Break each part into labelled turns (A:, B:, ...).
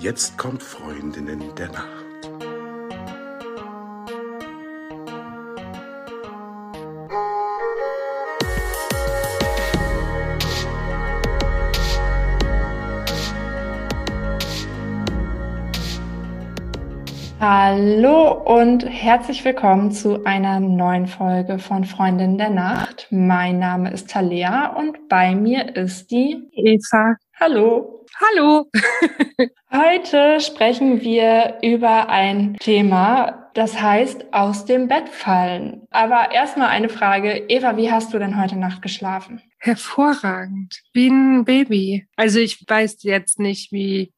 A: Jetzt kommt Freundinnen der Nacht.
B: Hallo und herzlich willkommen zu einer neuen Folge von Freundin der Nacht. Mein Name ist Talea und bei mir ist die
C: Eva.
B: Hallo.
C: Hallo.
B: Heute sprechen wir über ein Thema, das heißt aus dem Bett fallen. Aber erstmal eine Frage. Eva, wie hast du denn heute Nacht geschlafen?
C: Hervorragend. Wie ein Baby. Also ich weiß jetzt nicht, wie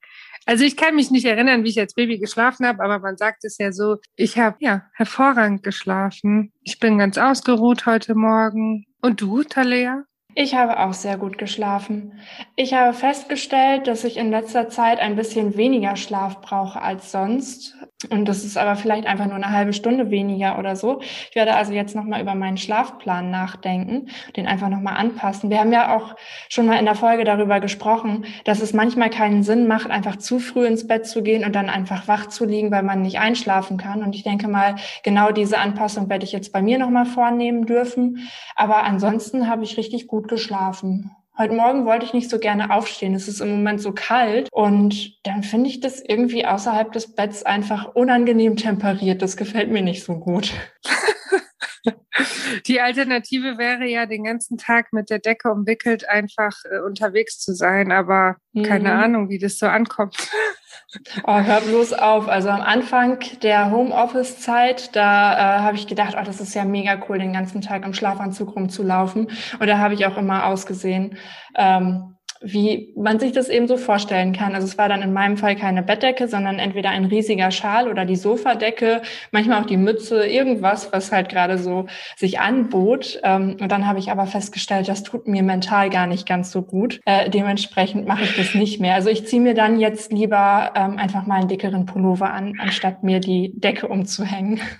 C: also ich kann mich nicht erinnern, wie ich als Baby geschlafen habe, aber man sagt es ja so, ich habe ja hervorragend geschlafen. Ich bin ganz ausgeruht heute Morgen. Und du, Talea?
B: Ich habe auch sehr gut geschlafen. Ich habe festgestellt, dass ich in letzter Zeit ein bisschen weniger Schlaf brauche als sonst. Und das ist aber vielleicht einfach nur eine halbe Stunde weniger oder so. Ich werde also jetzt nochmal über meinen Schlafplan nachdenken, den einfach nochmal anpassen. Wir haben ja auch schon mal in der Folge darüber gesprochen, dass es manchmal keinen Sinn macht, einfach zu früh ins Bett zu gehen und dann einfach wach zu liegen, weil man nicht einschlafen kann. Und ich denke mal, genau diese Anpassung werde ich jetzt bei mir nochmal vornehmen dürfen. Aber ansonsten habe ich richtig gut geschlafen. Heute Morgen wollte ich nicht so gerne aufstehen. Es ist im Moment so kalt und dann finde ich das irgendwie außerhalb des Betts einfach unangenehm temperiert. Das gefällt mir nicht so gut.
C: Die Alternative wäre ja, den ganzen Tag mit der Decke umwickelt einfach äh, unterwegs zu sein, aber mhm. keine Ahnung, wie das so ankommt.
B: Oh, hör bloß auf. Also am Anfang der Homeoffice-Zeit, da äh, habe ich gedacht, oh, das ist ja mega cool, den ganzen Tag im Schlafanzug rumzulaufen. Und da habe ich auch immer ausgesehen. Ähm, wie man sich das eben so vorstellen kann. Also es war dann in meinem Fall keine Bettdecke, sondern entweder ein riesiger Schal oder die Sofadecke, manchmal auch die Mütze, irgendwas, was halt gerade so sich anbot. Ähm, und dann habe ich aber festgestellt, das tut mir mental gar nicht ganz so gut. Äh, dementsprechend mache ich das nicht mehr. Also ich ziehe mir dann jetzt lieber ähm, einfach mal einen dickeren Pullover an, anstatt mir die Decke umzuhängen.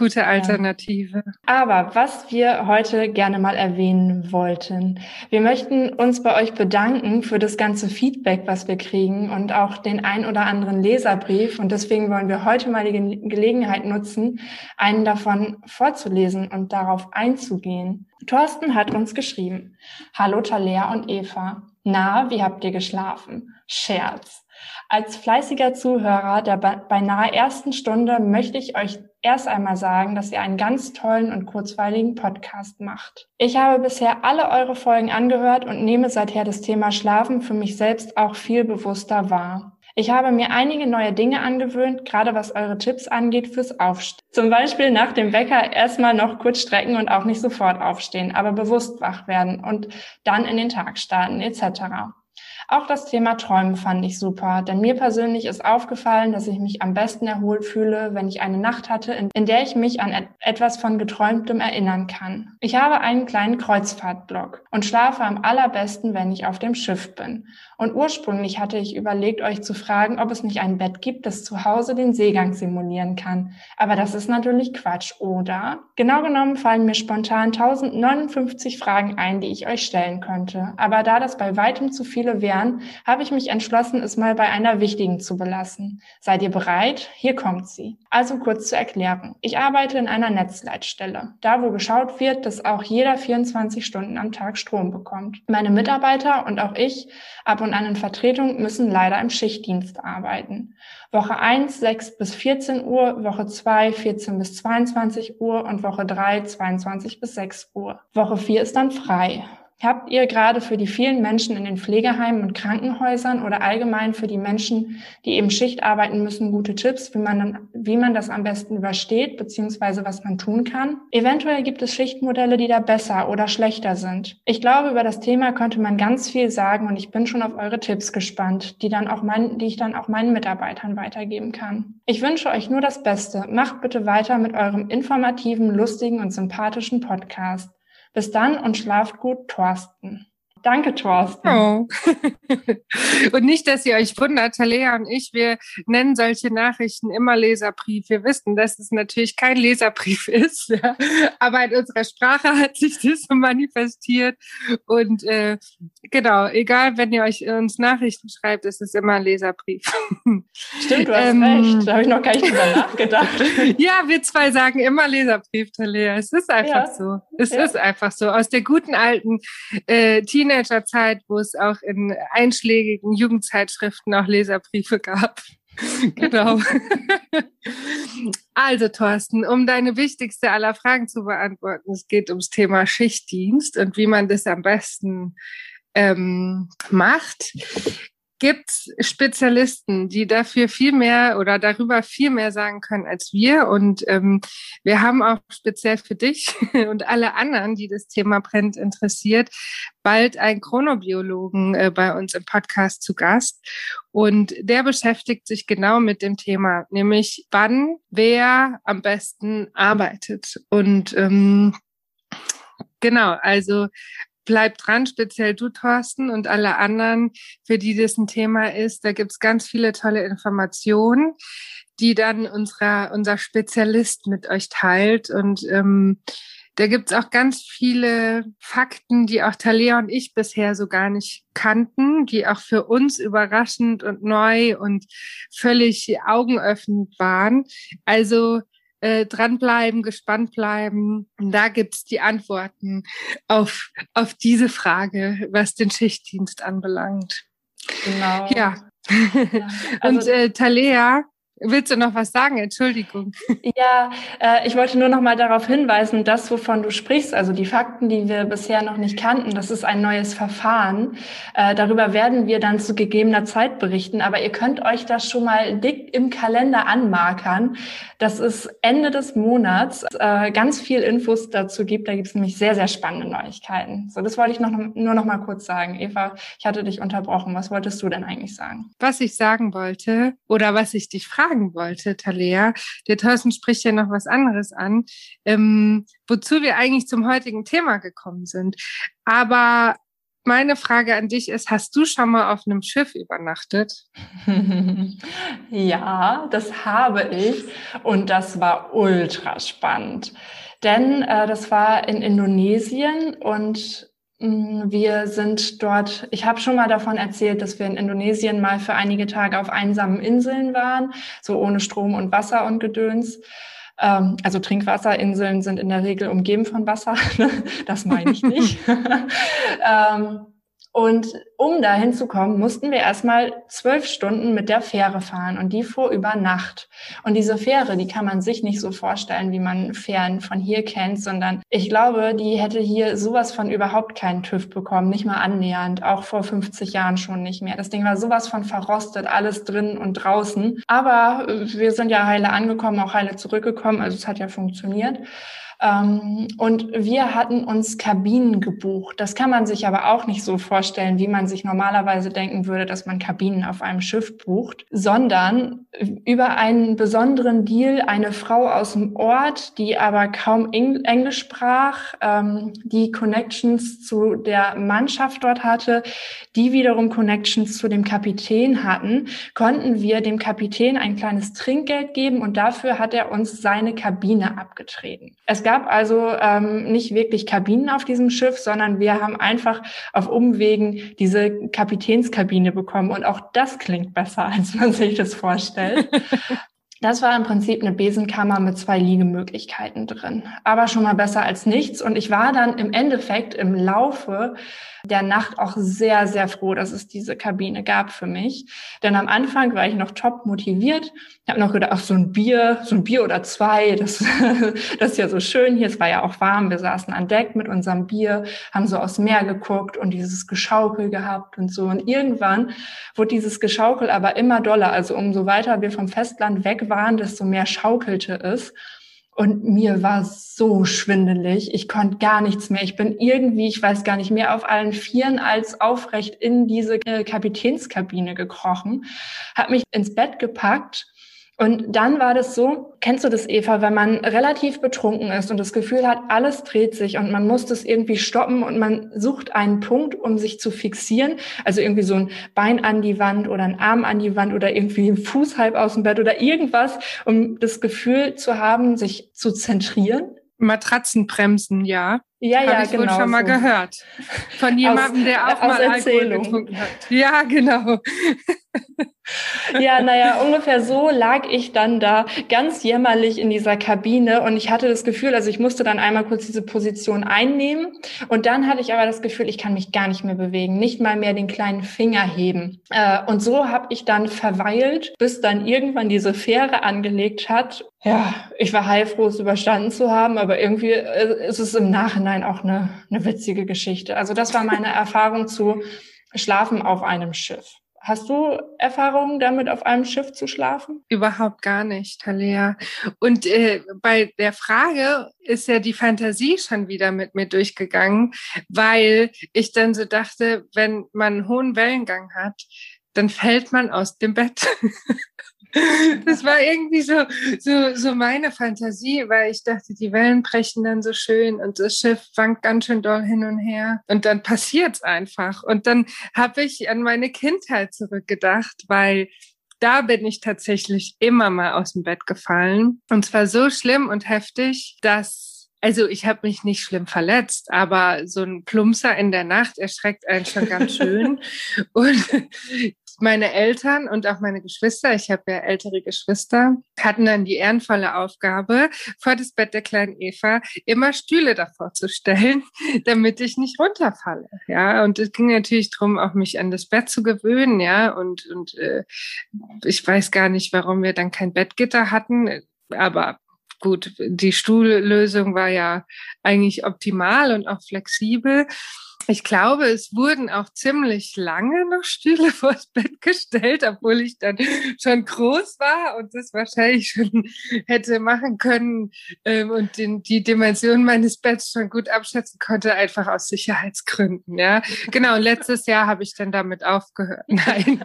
C: Gute Alternative.
B: Aber was wir heute gerne mal erwähnen wollten, wir möchten uns bei euch bedanken für das ganze Feedback, was wir kriegen und auch den ein oder anderen Leserbrief. Und deswegen wollen wir heute mal die Gelegenheit nutzen, einen davon vorzulesen und darauf einzugehen. Thorsten hat uns geschrieben. Hallo Talea und Eva. Na, wie habt ihr geschlafen? Scherz. Als fleißiger Zuhörer der beinahe ersten Stunde möchte ich euch erst einmal sagen, dass ihr einen ganz tollen und kurzweiligen Podcast macht. Ich habe bisher alle eure Folgen angehört und nehme seither das Thema Schlafen für mich selbst auch viel bewusster wahr. Ich habe mir einige neue Dinge angewöhnt, gerade was eure Tipps angeht fürs Aufstehen. Zum Beispiel nach dem Wecker erstmal noch kurz strecken und auch nicht sofort aufstehen, aber bewusst wach werden und dann in den Tag starten etc. Auch das Thema Träumen fand ich super, denn mir persönlich ist aufgefallen, dass ich mich am besten erholt fühle, wenn ich eine Nacht hatte, in, in der ich mich an et etwas von Geträumtem erinnern kann. Ich habe einen kleinen Kreuzfahrtblock und schlafe am allerbesten, wenn ich auf dem Schiff bin. Und ursprünglich hatte ich überlegt, euch zu fragen, ob es nicht ein Bett gibt, das zu Hause den Seegang simulieren kann. Aber das ist natürlich Quatsch, oder? Genau genommen fallen mir spontan 1059 Fragen ein, die ich euch stellen könnte. Aber da das bei weitem zu viele wären, Jahren habe ich mich entschlossen, es mal bei einer wichtigen zu belassen. Seid ihr bereit? Hier kommt sie. Also kurz zur Erklärung. Ich arbeite in einer Netzleitstelle, da wo geschaut wird, dass auch jeder 24 Stunden am Tag Strom bekommt. Meine Mitarbeiter und auch ich ab und an in Vertretung müssen leider im Schichtdienst arbeiten. Woche 1 6 bis 14 Uhr, Woche 2 14 bis 22 Uhr und Woche 3 22 bis 6 Uhr. Woche 4 ist dann frei. Habt ihr gerade für die vielen Menschen in den Pflegeheimen und Krankenhäusern oder allgemein für die Menschen, die eben Schicht arbeiten müssen, gute Tipps, wie man, dann, wie man das am besten übersteht, beziehungsweise was man tun kann? Eventuell gibt es Schichtmodelle, die da besser oder schlechter sind. Ich glaube, über das Thema könnte man ganz viel sagen und ich bin schon auf eure Tipps gespannt, die, dann auch mein, die ich dann auch meinen Mitarbeitern weitergeben kann. Ich wünsche euch nur das Beste. Macht bitte weiter mit eurem informativen, lustigen und sympathischen Podcast. Bis dann und schlaft gut, Thorsten. Danke, Thorsten.
C: Oh. und nicht, dass ihr euch wundert, Talea und ich, wir nennen solche Nachrichten immer Leserbrief. Wir wissen, dass es natürlich kein Leserbrief ist, ja. aber in unserer Sprache hat sich das so manifestiert. Und äh, genau, egal, wenn ihr euch uns Nachrichten schreibt, ist es immer ein Leserbrief.
B: Stimmt, du hast ähm, recht. Da habe ich noch gar nicht drüber nachgedacht.
C: ja, wir zwei sagen immer Leserbrief, Talea. Es ist einfach ja. so. Es ja. ist einfach so. Aus der guten alten äh, Teenagerzeit, wo es auch in einschlägigen Jugendzeitschriften auch Leserbriefe gab. genau. also, Thorsten, um deine wichtigste aller Fragen zu beantworten, es geht ums Thema Schichtdienst und wie man das am besten ähm, macht gibt Spezialisten, die dafür viel mehr oder darüber viel mehr sagen können als wir. Und ähm, wir haben auch speziell für dich und alle anderen, die das Thema brennt interessiert, bald einen Chronobiologen äh, bei uns im Podcast zu Gast. Und der beschäftigt sich genau mit dem Thema, nämlich wann wer am besten arbeitet. Und ähm, Genau, also bleibt dran, speziell du, Thorsten, und alle anderen, für die das ein Thema ist. Da gibt's ganz viele tolle Informationen, die dann unserer, unser Spezialist mit euch teilt. Und ähm, da gibt's auch ganz viele Fakten, die auch Talia und ich bisher so gar nicht kannten, die auch für uns überraschend und neu und völlig augenöffnend waren. Also äh, dranbleiben, gespannt bleiben. Und da gibt's die Antworten auf, auf diese Frage, was den Schichtdienst anbelangt. Genau. Ja. ja. Also, Und äh, Talea, Willst du noch was sagen? Entschuldigung.
B: Ja, äh, ich wollte nur noch mal darauf hinweisen, das, wovon du sprichst, also die Fakten, die wir bisher noch nicht kannten, das ist ein neues Verfahren. Äh, darüber werden wir dann zu gegebener Zeit berichten, aber ihr könnt euch das schon mal dick im Kalender anmarkern, dass es Ende des Monats äh, ganz viel Infos dazu gibt. Da gibt es nämlich sehr, sehr spannende Neuigkeiten. So, das wollte ich noch, nur noch mal kurz sagen. Eva, ich hatte dich unterbrochen. Was wolltest du denn eigentlich sagen?
C: Was ich sagen wollte oder was ich dich frage, fragen wollte, Talea. Der Thorsten spricht ja noch was anderes an, ähm, wozu wir eigentlich zum heutigen Thema gekommen sind. Aber meine Frage an dich ist, hast du schon mal auf einem Schiff übernachtet?
B: ja, das habe ich und das war ultra spannend. Denn äh, das war in Indonesien und wir sind dort, ich habe schon mal davon erzählt, dass wir in Indonesien mal für einige Tage auf einsamen Inseln waren, so ohne Strom und Wasser und Gedöns. Ähm, also Trinkwasserinseln sind in der Regel umgeben von Wasser. das meine ich nicht. und um da hinzukommen, mussten wir erstmal zwölf Stunden mit der Fähre fahren und die fuhr über Nacht. Und diese Fähre, die kann man sich nicht so vorstellen, wie man Fähren von hier kennt, sondern ich glaube, die hätte hier sowas von überhaupt keinen TÜV bekommen, nicht mal annähernd, auch vor 50 Jahren schon nicht mehr. Das Ding war sowas von verrostet, alles drin und draußen. Aber wir sind ja heile angekommen, auch heile zurückgekommen, also es hat ja funktioniert. Ähm, und wir hatten uns Kabinen gebucht. Das kann man sich aber auch nicht so vorstellen, wie man sich normalerweise denken würde, dass man Kabinen auf einem Schiff bucht, sondern über einen besonderen Deal eine Frau aus dem Ort, die aber kaum Englisch sprach, ähm, die Connections zu der Mannschaft dort hatte, die wiederum Connections zu dem Kapitän hatten, konnten wir dem Kapitän ein kleines Trinkgeld geben und dafür hat er uns seine Kabine abgetreten. Es gab also ähm, nicht wirklich Kabinen auf diesem Schiff, sondern wir haben einfach auf Umwegen diese Kapitänskabine bekommen. Und auch das klingt besser, als man sich das vorstellt. Das war im Prinzip eine Besenkammer mit zwei Liegemöglichkeiten drin. Aber schon mal besser als nichts. Und ich war dann im Endeffekt im Laufe der Nacht auch sehr, sehr froh, dass es diese Kabine gab für mich. Denn am Anfang war ich noch top motiviert. Ich habe noch gedacht, ach, so ein Bier, so ein Bier oder zwei, das, das ist ja so schön hier. Es war ja auch warm. Wir saßen an Deck mit unserem Bier, haben so aufs Meer geguckt und dieses Geschaukel gehabt und so. Und irgendwann wurde dieses Geschaukel aber immer doller. Also umso weiter wir vom Festland weg waren, desto mehr schaukelte es. Und mir war so schwindelig. Ich konnte gar nichts mehr. Ich bin irgendwie, ich weiß gar nicht mehr, auf allen Vieren als aufrecht in diese äh, Kapitänskabine gekrochen, habe mich ins Bett gepackt Und dann war das so, kennst du das, Eva, wenn man relativ betrunken ist und das Gefühl hat, alles dreht sich und man muss das irgendwie stoppen und man sucht einen Punkt, um sich zu fixieren. Also irgendwie so ein Bein an die Wand oder ein Arm an die Wand oder irgendwie ein Fuß halb aus dem Bett oder irgendwas, um das Gefühl zu haben, sich zu zentrieren.
C: Matratzenbremsen, ja.
B: Ja,
C: Hab
B: ja,
C: ich
B: genau.
C: wohl schon mal
B: so.
C: gehört. Von jemandem, der auch mal Alkohol getrunken hat. Ja, genau.
B: Ja, naja, ungefähr so lag ich dann da ganz jämmerlich in dieser Kabine und ich hatte das Gefühl, also ich musste dann einmal kurz diese Position einnehmen und dann hatte ich aber das Gefühl, ich kann mich gar nicht mehr bewegen, nicht mal mehr den kleinen Finger heben. Äh, und so habe ich dann verweilt, bis dann irgendwann diese Fähre angelegt hat. Ja, ich war heilfroh, es überstanden zu haben, aber irgendwie äh, ist es im Nachhinein auch eine, eine witzige Geschichte. Also das war meine Erfahrung zu Schlafen auf einem Schiff. Hast du Erfahrungen damit, auf einem Schiff zu schlafen?
C: Überhaupt gar nicht, Talea. Und äh, bei der Frage ist ja die Fantasie schon wieder mit mir durchgegangen, weil ich dann so dachte, wenn man einen hohen Wellengang hat, dann fällt man aus dem Bett. Das war irgendwie so, so, so meine Fantasie, weil ich dachte, die Wellen brechen dann so schön und das Schiff wankt ganz schön doll hin und her. Und dann passiert's einfach. Und dann habe ich an meine Kindheit zurückgedacht, weil da bin ich tatsächlich immer mal aus dem Bett gefallen. Und zwar so schlimm und heftig, dass, also ich habe mich nicht schlimm verletzt, aber so ein Plumpser in der Nacht erschreckt einen schon ganz schön. und meine Eltern und auch meine Geschwister, ich habe ja ältere Geschwister, hatten dann die ehrenvolle Aufgabe, vor das Bett der kleinen Eva immer Stühle davor zu stellen, damit ich nicht runterfalle. Ja, und es ging natürlich darum, auch mich an das Bett zu gewöhnen, ja, und, und äh, ich weiß gar nicht, warum wir dann kein Bettgitter hatten, aber gut, die Stuhllösung war ja eigentlich optimal und auch flexibel. Ich glaube, es wurden auch ziemlich lange noch Stühle vors Bett gestellt, obwohl ich dann schon groß war und das wahrscheinlich schon hätte machen können ähm, und den, die Dimension meines Betts schon gut abschätzen konnte, einfach aus Sicherheitsgründen. Ja, genau. Und letztes Jahr habe ich dann damit aufgehört. Nein.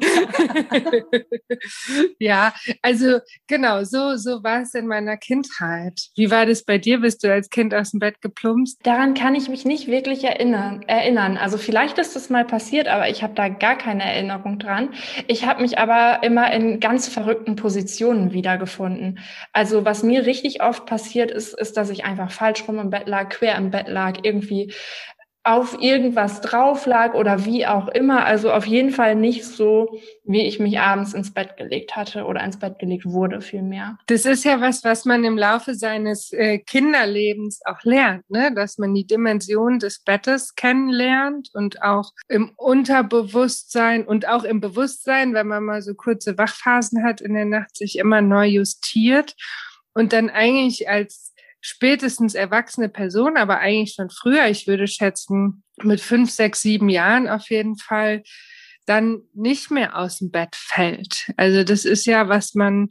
C: ja, also genau, so so war es in meiner Kindheit. Wie war das bei dir? Bist du als Kind aus dem Bett geplumpst?
B: Daran kann ich mich nicht wirklich erinnern. erinnern. Also vielleicht ist das mal passiert, aber ich habe da gar keine Erinnerung dran. Ich habe mich aber immer in ganz verrückten Positionen wiedergefunden. Also was mir richtig oft passiert ist, ist, dass ich einfach falsch rum im Bett lag, quer im Bett lag, irgendwie auf irgendwas drauf lag oder wie auch immer. Also auf jeden Fall nicht so, wie ich mich abends ins Bett gelegt hatte oder ins Bett gelegt wurde, vielmehr.
C: Das ist ja was, was man im Laufe seines äh, Kinderlebens auch lernt, ne? dass man die Dimension des Bettes kennenlernt und auch im Unterbewusstsein und auch im Bewusstsein, wenn man mal so kurze Wachphasen hat in der Nacht, sich immer neu justiert und dann eigentlich als spätestens erwachsene Person, aber eigentlich schon früher, ich würde schätzen, mit fünf, sechs, sieben Jahren auf jeden Fall, dann nicht mehr aus dem Bett fällt. Also das ist ja, was man,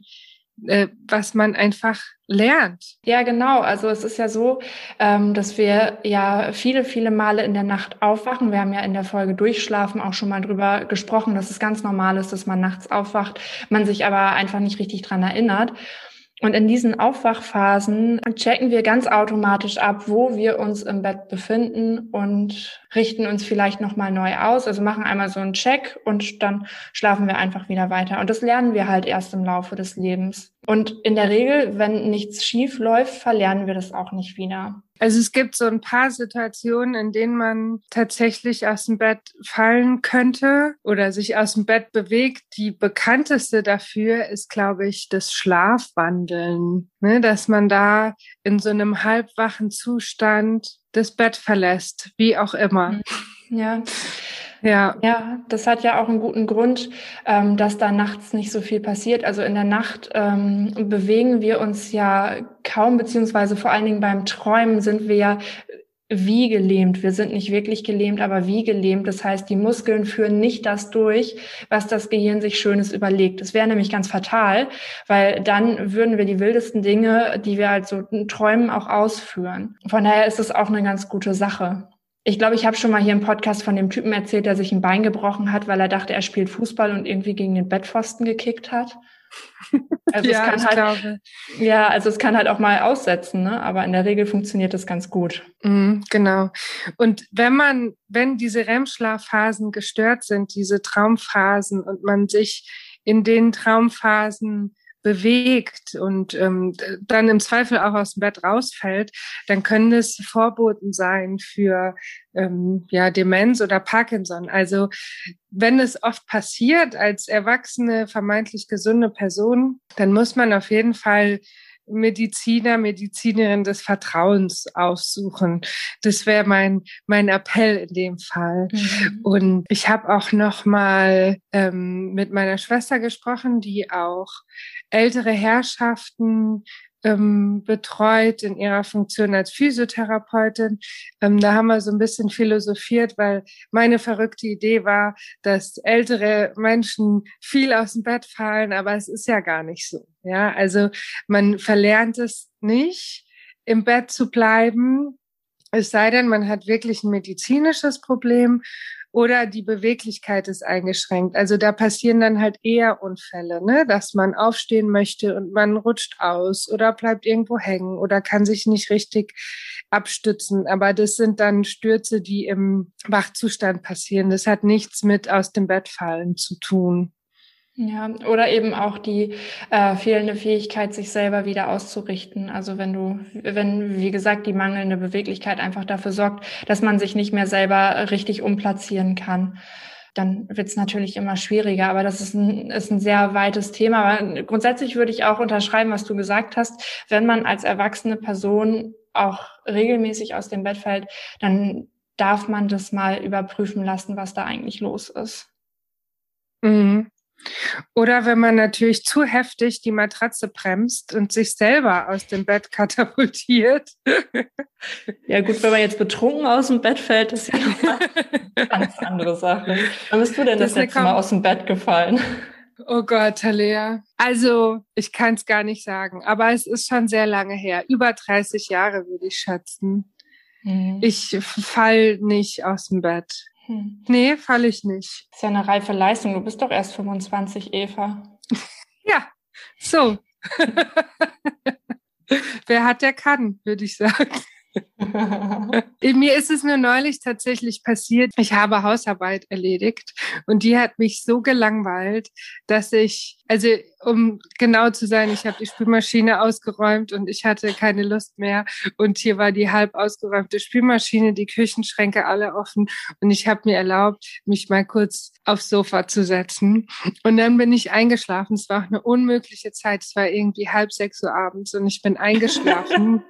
C: äh, was man einfach lernt.
B: Ja, genau. Also es ist ja so, ähm, dass wir ja viele, viele Male in der Nacht aufwachen. Wir haben ja in der Folge Durchschlafen auch schon mal drüber gesprochen, dass es ganz normal ist, dass man nachts aufwacht, man sich aber einfach nicht richtig dran erinnert. Und in diesen Aufwachphasen checken wir ganz automatisch ab, wo wir uns im Bett befinden und richten uns vielleicht nochmal neu aus. Also machen einmal so einen Check und dann schlafen wir einfach wieder weiter. Und das lernen wir halt erst im Laufe des Lebens. Und in der Regel, wenn nichts schief läuft, verlernen wir das auch nicht wieder.
C: Also es gibt so ein paar Situationen, in denen man tatsächlich aus dem Bett fallen könnte oder sich aus dem Bett bewegt. Die bekannteste dafür ist, glaube ich, das Schlafwandeln, ne? dass man da in so einem halbwachen Zustand das Bett verlässt, wie auch immer.
B: Ja.
C: Ja.
B: Ja, das hat ja auch einen guten Grund, ähm, dass da nachts nicht so viel passiert. Also in der Nacht ähm, bewegen wir uns ja kaum, beziehungsweise vor allen Dingen beim Träumen sind wir ja wie gelähmt. Wir sind nicht wirklich gelähmt, aber wie gelähmt. Das heißt, die Muskeln führen nicht das durch, was das Gehirn sich Schönes überlegt. Das wäre nämlich ganz fatal, weil dann würden wir die wildesten Dinge, die wir halt so träumen, auch ausführen. Von daher ist es auch eine ganz gute Sache. Ich glaube, ich habe schon mal hier im Podcast von dem Typen erzählt, der sich ein Bein gebrochen hat, weil er dachte, er spielt Fußball und irgendwie gegen den Bettpfosten gekickt hat. Also ja, es kann halt, glaube. ja, also es kann halt auch mal aussetzen, ne? aber in der Regel funktioniert das ganz gut.
C: Mhm, genau. Und wenn man, wenn diese REM-Schlafphasen gestört sind, diese Traumphasen und man sich in den Traumphasen bewegt und ähm, dann im Zweifel auch aus dem Bett rausfällt, dann können es Vorboten sein für ähm, ja, Demenz oder Parkinson. Also wenn es oft passiert als erwachsene, vermeintlich gesunde Person, dann muss man auf jeden Fall Mediziner, Medizinerin des Vertrauens aufsuchen. Das wäre mein mein Appell in dem Fall. Mhm. Und ich habe auch noch mal ähm, mit meiner Schwester gesprochen, die auch ältere Herrschaften ähm, betreut in ihrer Funktion als Physiotherapeutin. Ähm, da haben wir so ein bisschen philosophiert, weil meine verrückte Idee war, dass ältere Menschen viel aus dem Bett fallen, aber es ist ja gar nicht so. Ja, also man verlernt es nicht, im Bett zu bleiben. Es sei denn, man hat wirklich ein medizinisches Problem oder die Beweglichkeit ist eingeschränkt. Also da passieren dann halt eher Unfälle, ne? dass man aufstehen möchte und man rutscht aus oder bleibt irgendwo hängen oder kann sich nicht richtig abstützen. Aber das sind dann Stürze, die im Wachzustand passieren. Das hat nichts mit aus dem Bett fallen zu tun.
B: Ja, oder eben auch die äh, fehlende Fähigkeit, sich selber wieder auszurichten. Also wenn du, wenn, wie gesagt, die mangelnde Beweglichkeit einfach dafür sorgt, dass man sich nicht mehr selber richtig umplatzieren kann, dann wird es natürlich immer schwieriger. Aber das ist ein, ist ein sehr weites Thema. Aber grundsätzlich würde ich auch unterschreiben, was du gesagt hast. Wenn man als erwachsene Person auch regelmäßig aus dem Bett fällt, dann darf man das mal überprüfen lassen, was da eigentlich los ist.
C: Mhm. Oder wenn man natürlich zu heftig die Matratze bremst und sich selber aus dem Bett katapultiert.
B: Ja gut, wenn man jetzt betrunken aus dem Bett fällt, ist ja noch eine ganz andere Sache. Wann bist du denn das, das letzte Mal aus dem Bett gefallen?
C: Oh Gott, Talea. Also, ich kann es gar nicht sagen, aber es ist schon sehr lange her. Über 30 Jahre würde ich schätzen. Mhm. Ich fall nicht aus dem Bett. Hm. Nee, falle ich nicht.
B: ist ja eine reife Leistung. Du bist doch erst 25, Eva.
C: ja, so. Wer hat, der kann, würde ich sagen. Mir ist es nur neulich tatsächlich passiert. Ich habe Hausarbeit erledigt und die hat mich so gelangweilt, dass ich, also um genau zu sein, ich habe die Spülmaschine ausgeräumt und ich hatte keine Lust mehr. Und hier war die halb ausgeräumte Spülmaschine, die Küchenschränke alle offen und ich habe mir erlaubt, mich mal kurz aufs Sofa zu setzen. Und dann bin ich eingeschlafen. Es war auch eine unmögliche Zeit. Es war irgendwie halb sechs Uhr abends und ich bin eingeschlafen.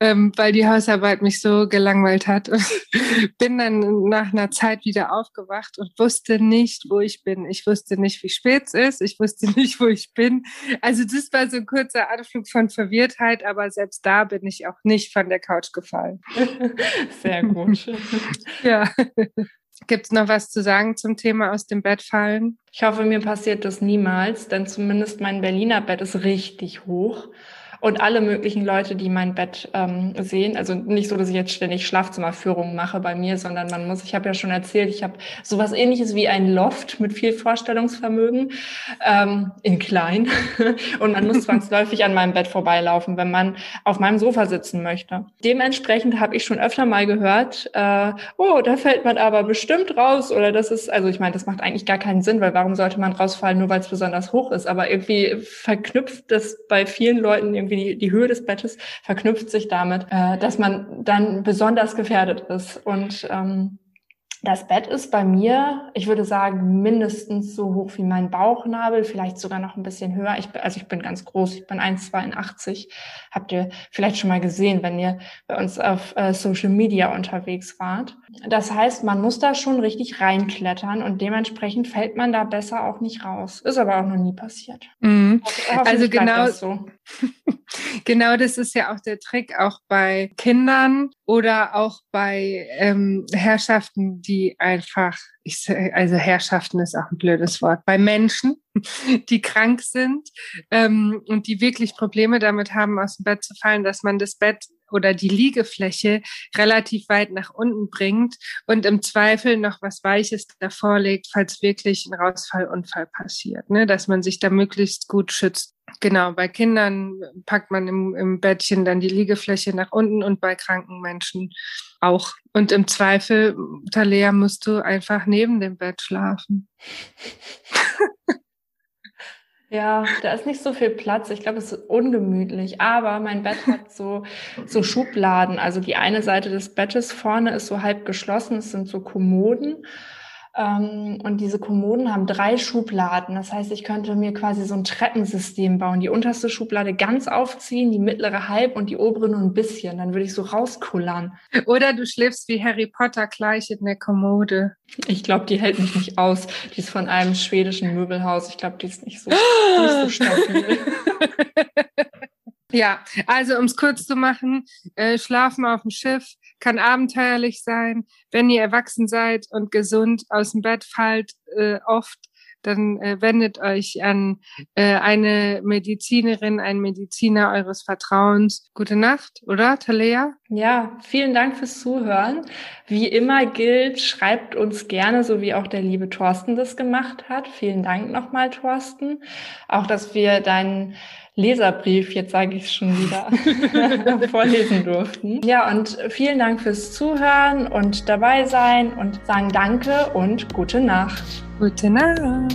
C: Ähm, weil die Hausarbeit mich so gelangweilt hat. Bin dann nach einer Zeit wieder aufgewacht und wusste nicht, wo ich bin. Ich wusste nicht, wie spät es ist. Ich wusste nicht, wo ich bin. Also das war so ein kurzer Anflug von Verwirrtheit, aber selbst da bin ich auch nicht von der Couch gefallen.
B: Sehr gut.
C: ja. Gibt es noch was zu sagen zum Thema aus dem Bett fallen?
B: Ich hoffe, mir passiert das niemals, denn zumindest mein Berliner Bett ist richtig hoch und alle möglichen Leute, die mein Bett ähm, sehen. Also nicht so, dass ich jetzt ständig Schlafzimmerführungen mache bei mir, sondern man muss, ich habe ja schon erzählt, ich habe sowas ähnliches wie ein Loft mit viel Vorstellungsvermögen ähm, in klein. und man muss zwangsläufig an meinem Bett vorbeilaufen, wenn man auf meinem Sofa sitzen möchte. Dementsprechend habe ich schon öfter mal gehört, äh, oh, da fällt man aber bestimmt raus oder das ist, also ich meine, das macht eigentlich gar keinen Sinn, weil warum sollte man rausfallen, nur weil es besonders hoch ist? Aber irgendwie verknüpft das bei vielen Leuten irgendwie die, die Höhe des Bettes verknüpft sich damit, äh, dass man dann besonders gefährdet ist. Und ähm, das Bett ist bei mir, ich würde sagen, mindestens so hoch wie mein Bauchnabel, vielleicht sogar noch ein bisschen höher. Ich, also ich bin ganz groß, ich bin 1,82. Habt ihr vielleicht schon mal gesehen, wenn ihr bei uns auf äh, Social Media unterwegs wart. Das heißt, man muss da schon richtig reinklettern und dementsprechend fällt man da besser auch nicht raus. Ist aber auch noch nie passiert.
C: Mhm. Also genau so. genau das ist ja auch der Trick, auch bei Kindern oder auch bei ähm, Herrschaften, die einfach, ich, also Herrschaften ist auch ein blödes Wort, bei Menschen, die krank sind ähm, und die wirklich Probleme damit haben, aus dem Bett zu fallen, dass man das Bett oder die Liegefläche relativ weit nach unten bringt und im Zweifel noch was Weiches davor legt, falls wirklich ein Rausfallunfall passiert, ne? dass man sich da möglichst gut schützt. Genau, bei Kindern packt man im, im Bettchen dann die Liegefläche nach unten und bei kranken Menschen auch. Und im Zweifel, Talea, musst du einfach neben dem Bett schlafen.
B: Ja, da ist nicht so viel Platz. Ich glaube, es ist ungemütlich. Aber mein Bett hat so, so Schubladen. Also die eine Seite des Bettes vorne ist so halb geschlossen. Es sind so Kommoden. Ähm, und diese Kommoden haben drei Schubladen. Das heißt, ich könnte mir quasi so ein Treppensystem bauen. Die unterste Schublade ganz aufziehen, die mittlere halb und die obere nur ein bisschen. Dann würde ich so rauskullern.
C: Oder du schläfst wie Harry Potter gleich in der Kommode.
B: Ich glaube, die hält mich nicht aus. Die ist von einem schwedischen Möbelhaus. Ich glaube, die ist nicht so, nicht so stabil.
C: Ja, also um es kurz zu machen, äh, Schlafen auf dem Schiff kann abenteuerlich sein. Wenn ihr erwachsen seid und gesund aus dem Bett fallt, äh, oft, dann äh, wendet euch an äh, eine Medizinerin, einen Mediziner eures Vertrauens. Gute Nacht, oder, Talea?
B: Ja, vielen Dank fürs Zuhören. Wie immer gilt, schreibt uns gerne, so wie auch der liebe Thorsten das gemacht hat. Vielen Dank nochmal, Thorsten. Auch, dass wir deinen Leserbrief, jetzt sage ich es schon wieder, vorlesen durften. Ja, und vielen Dank fürs Zuhören und dabei sein und sagen Danke und gute Nacht.
C: Gute Nacht.